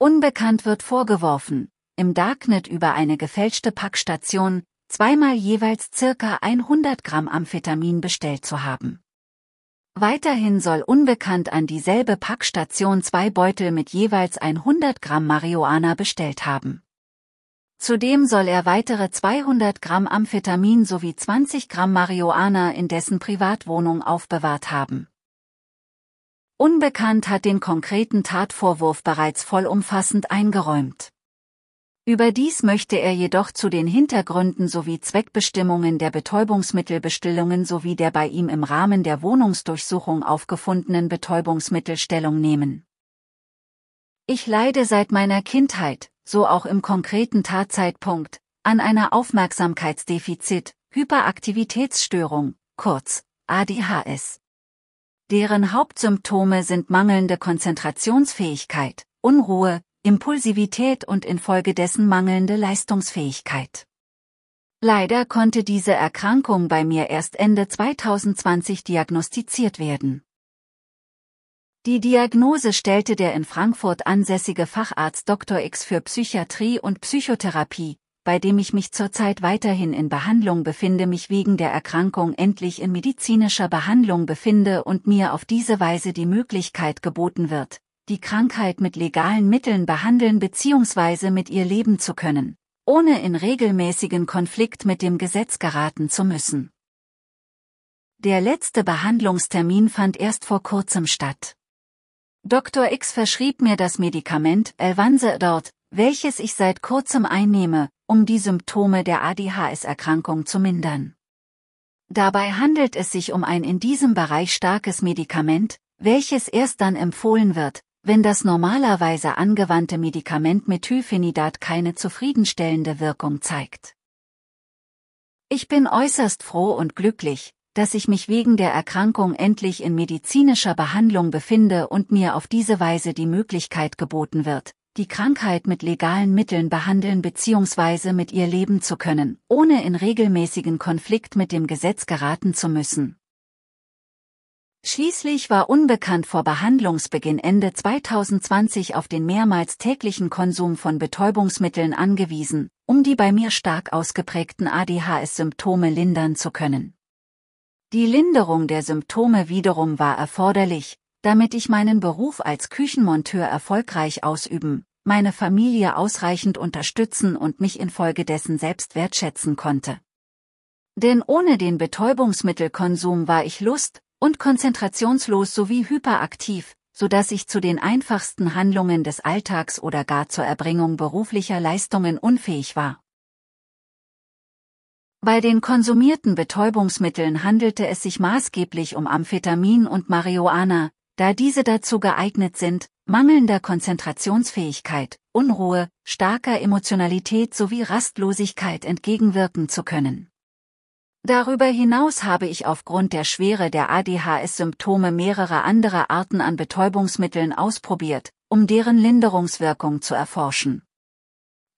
Unbekannt wird vorgeworfen, im Darknet über eine gefälschte Packstation, zweimal jeweils circa 100 Gramm Amphetamin bestellt zu haben. Weiterhin soll unbekannt an dieselbe Packstation zwei Beutel mit jeweils 100 Gramm Marihuana bestellt haben. Zudem soll er weitere 200 Gramm Amphetamin sowie 20 Gramm Marihuana in dessen Privatwohnung aufbewahrt haben. Unbekannt hat den konkreten Tatvorwurf bereits vollumfassend eingeräumt. Überdies möchte er jedoch zu den Hintergründen sowie Zweckbestimmungen der Betäubungsmittelbestellungen sowie der bei ihm im Rahmen der Wohnungsdurchsuchung aufgefundenen Betäubungsmittel Stellung nehmen. Ich leide seit meiner Kindheit, so auch im konkreten Tatzeitpunkt, an einer Aufmerksamkeitsdefizit, Hyperaktivitätsstörung, kurz ADHS. Deren Hauptsymptome sind mangelnde Konzentrationsfähigkeit, Unruhe, Impulsivität und infolgedessen mangelnde Leistungsfähigkeit. Leider konnte diese Erkrankung bei mir erst Ende 2020 diagnostiziert werden. Die Diagnose stellte der in Frankfurt ansässige Facharzt Dr. X für Psychiatrie und Psychotherapie, bei dem ich mich zurzeit weiterhin in Behandlung befinde, mich wegen der Erkrankung endlich in medizinischer Behandlung befinde und mir auf diese Weise die Möglichkeit geboten wird, die Krankheit mit legalen Mitteln behandeln bzw. mit ihr leben zu können, ohne in regelmäßigen Konflikt mit dem Gesetz geraten zu müssen. Der letzte Behandlungstermin fand erst vor kurzem statt. Dr. X verschrieb mir das Medikament Elvanse dort, welches ich seit kurzem einnehme, um die Symptome der ADHS-Erkrankung zu mindern. Dabei handelt es sich um ein in diesem Bereich starkes Medikament, welches erst dann empfohlen wird, wenn das normalerweise angewandte Medikament Methylphenidat keine zufriedenstellende Wirkung zeigt. Ich bin äußerst froh und glücklich, dass ich mich wegen der Erkrankung endlich in medizinischer Behandlung befinde und mir auf diese Weise die Möglichkeit geboten wird, die Krankheit mit legalen Mitteln behandeln bzw. mit ihr leben zu können, ohne in regelmäßigen Konflikt mit dem Gesetz geraten zu müssen. Schließlich war unbekannt vor Behandlungsbeginn Ende 2020 auf den mehrmals täglichen Konsum von Betäubungsmitteln angewiesen, um die bei mir stark ausgeprägten ADHS-Symptome lindern zu können. Die Linderung der Symptome wiederum war erforderlich, damit ich meinen Beruf als Küchenmonteur erfolgreich ausüben, meine Familie ausreichend unterstützen und mich infolgedessen selbst wertschätzen konnte. Denn ohne den Betäubungsmittelkonsum war ich lust- und konzentrationslos sowie hyperaktiv, so dass ich zu den einfachsten Handlungen des Alltags oder gar zur Erbringung beruflicher Leistungen unfähig war. Bei den konsumierten Betäubungsmitteln handelte es sich maßgeblich um Amphetamin und Marihuana, da diese dazu geeignet sind, mangelnder Konzentrationsfähigkeit, Unruhe, starker Emotionalität sowie Rastlosigkeit entgegenwirken zu können. Darüber hinaus habe ich aufgrund der Schwere der ADHS-Symptome mehrere andere Arten an Betäubungsmitteln ausprobiert, um deren Linderungswirkung zu erforschen.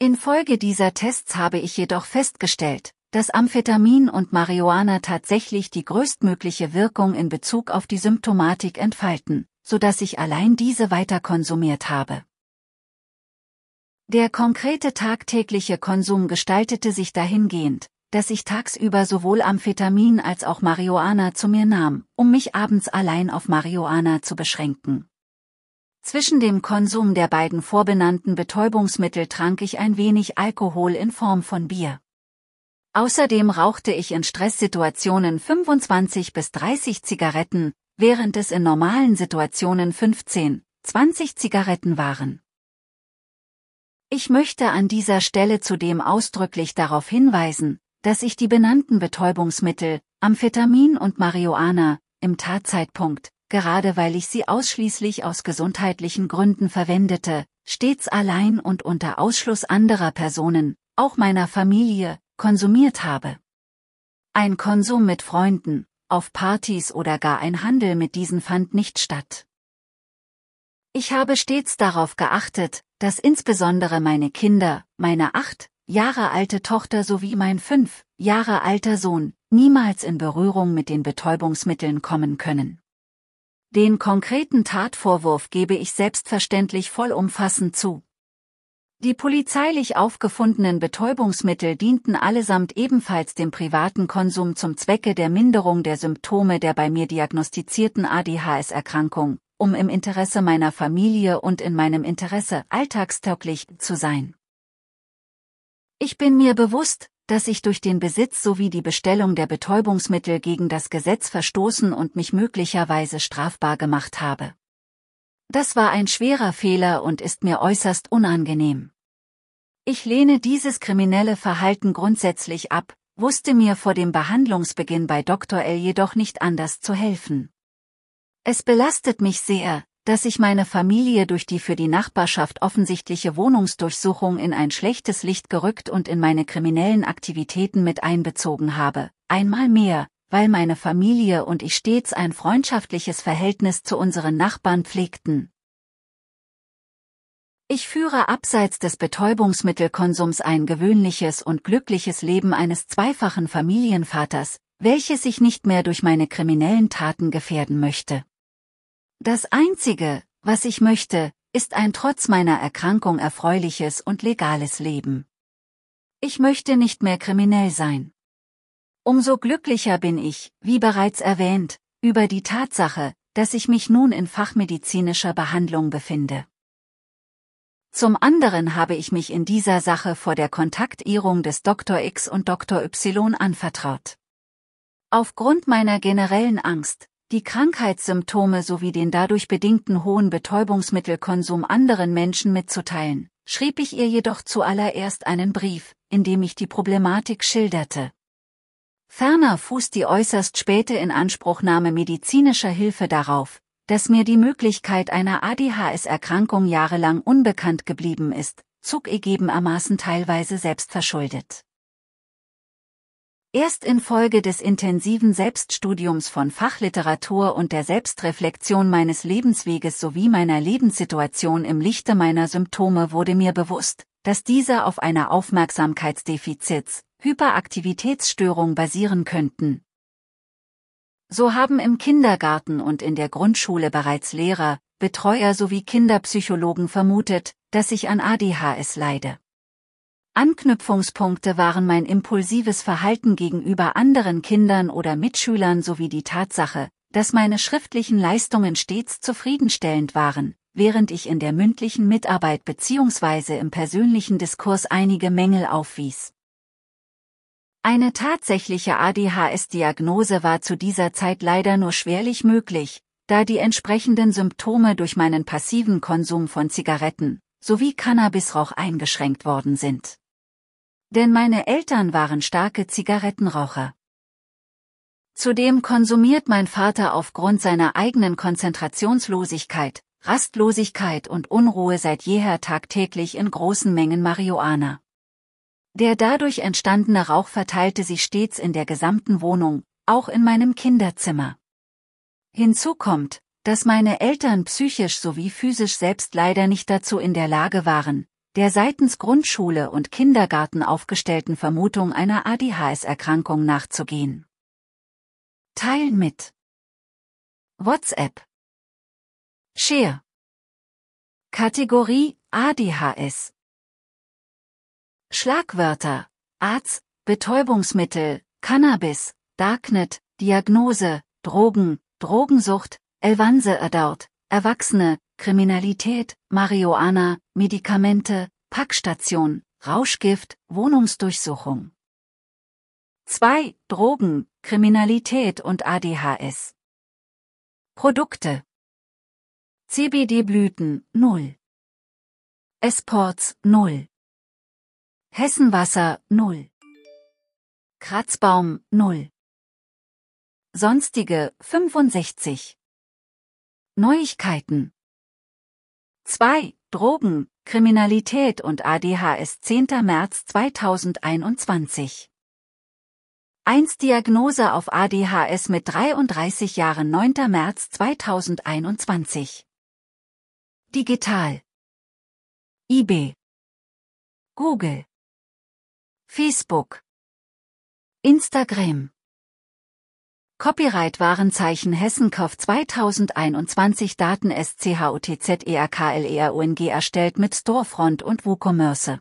Infolge dieser Tests habe ich jedoch festgestellt, dass Amphetamin und Marihuana tatsächlich die größtmögliche Wirkung in Bezug auf die Symptomatik entfalten, so dass ich allein diese weiter konsumiert habe. Der konkrete tagtägliche Konsum gestaltete sich dahingehend, dass ich tagsüber sowohl Amphetamin als auch Marihuana zu mir nahm, um mich abends allein auf Marihuana zu beschränken. Zwischen dem Konsum der beiden vorbenannten Betäubungsmittel trank ich ein wenig Alkohol in Form von Bier. Außerdem rauchte ich in Stresssituationen 25 bis 30 Zigaretten, während es in normalen Situationen 15, 20 Zigaretten waren. Ich möchte an dieser Stelle zudem ausdrücklich darauf hinweisen, dass ich die benannten Betäubungsmittel, Amphetamin und Marihuana, im Tatzeitpunkt, gerade weil ich sie ausschließlich aus gesundheitlichen Gründen verwendete, stets allein und unter Ausschluss anderer Personen, auch meiner Familie, konsumiert habe. Ein Konsum mit Freunden, auf Partys oder gar ein Handel mit diesen fand nicht statt. Ich habe stets darauf geachtet, dass insbesondere meine Kinder, meine acht Jahre alte Tochter sowie mein fünf Jahre alter Sohn niemals in Berührung mit den Betäubungsmitteln kommen können. Den konkreten Tatvorwurf gebe ich selbstverständlich vollumfassend zu, Die polizeilich aufgefundenen Betäubungsmittel dienten allesamt ebenfalls dem privaten Konsum zum Zwecke der Minderung der Symptome der bei mir diagnostizierten ADHS-Erkrankung, um im Interesse meiner Familie und in meinem Interesse alltagstauglich zu sein. Ich bin mir bewusst, dass ich durch den Besitz sowie die Bestellung der Betäubungsmittel gegen das Gesetz verstoßen und mich möglicherweise strafbar gemacht habe. Das war ein schwerer Fehler und ist mir äußerst unangenehm. Ich lehne dieses kriminelle Verhalten grundsätzlich ab, wusste mir vor dem Behandlungsbeginn bei Dr. L jedoch nicht anders zu helfen. Es belastet mich sehr, dass ich meine Familie durch die für die Nachbarschaft offensichtliche Wohnungsdurchsuchung in ein schlechtes Licht gerückt und in meine kriminellen Aktivitäten mit einbezogen habe, einmal mehr, weil meine Familie und ich stets ein freundschaftliches Verhältnis zu unseren Nachbarn pflegten. Ich führe abseits des Betäubungsmittelkonsums ein gewöhnliches und glückliches Leben eines zweifachen Familienvaters, welches ich nicht mehr durch meine kriminellen Taten gefährden möchte. Das Einzige, was ich möchte, ist ein trotz meiner Erkrankung erfreuliches und legales Leben. Ich möchte nicht mehr kriminell sein. Umso glücklicher bin ich, wie bereits erwähnt, über die Tatsache, dass ich mich nun in fachmedizinischer Behandlung befinde. Zum anderen habe ich mich in dieser Sache vor der Kontaktehrung des Dr. X und Dr. Y anvertraut. Aufgrund meiner generellen Angst, die Krankheitssymptome sowie den dadurch bedingten hohen Betäubungsmittelkonsum anderen Menschen mitzuteilen, schrieb ich ihr jedoch zuallererst einen Brief, in dem ich die Problematik schilderte. Ferner fußt die äußerst späte Inanspruchnahme medizinischer Hilfe darauf, dass mir die Möglichkeit einer ADHS-Erkrankung jahrelang unbekannt geblieben ist, zugegebenermaßen teilweise selbstverschuldet. Erst infolge des intensiven Selbststudiums von Fachliteratur und der Selbstreflexion meines Lebensweges sowie meiner Lebenssituation im Lichte meiner Symptome wurde mir bewusst, dass diese auf einer Aufmerksamkeitsdefizits, Hyperaktivitätsstörung basieren könnten. So haben im Kindergarten und in der Grundschule bereits Lehrer, Betreuer sowie Kinderpsychologen vermutet, dass ich an ADHS leide. Anknüpfungspunkte waren mein impulsives Verhalten gegenüber anderen Kindern oder Mitschülern sowie die Tatsache, dass meine schriftlichen Leistungen stets zufriedenstellend waren, während ich in der mündlichen Mitarbeit bzw. im persönlichen Diskurs einige Mängel aufwies. Eine tatsächliche ADHS-Diagnose war zu dieser Zeit leider nur schwerlich möglich, da die entsprechenden Symptome durch meinen passiven Konsum von Zigaretten sowie Cannabisrauch eingeschränkt worden sind. Denn meine Eltern waren starke Zigarettenraucher. Zudem konsumiert mein Vater aufgrund seiner eigenen Konzentrationslosigkeit, Rastlosigkeit und Unruhe seit jeher tagtäglich in großen Mengen Marihuana. Der dadurch entstandene Rauch verteilte sich stets in der gesamten Wohnung, auch in meinem Kinderzimmer. Hinzu kommt, dass meine Eltern psychisch sowie physisch selbst leider nicht dazu in der Lage waren, der seitens Grundschule und Kindergarten aufgestellten Vermutung einer ADHS-Erkrankung nachzugehen. Teilen mit WhatsApp. Share. Kategorie ADHS Schlagwörter. Arzt, Betäubungsmittel, Cannabis, Darknet, Diagnose, Drogen, Drogensucht, Elvanse Adult, Erwachsene, Kriminalität, Marihuana, Medikamente, Packstation, Rauschgift, Wohnungsdurchsuchung. 2. Drogen, Kriminalität und ADHS. Produkte. CBD-Blüten 0. Esports 0. Hessenwasser 0. Kratzbaum 0. Sonstige 65. Neuigkeiten 2. Drogen, Kriminalität und ADHS 10. März 2021 1. Diagnose auf ADHS mit 33 Jahren 9. März 2021 Digital eBay Google Facebook Instagram Copyright Warenzeichen Hessenkauf 2021 Daten SCHUTZERKLERUNG erstellt mit Storefront und WooCommerce.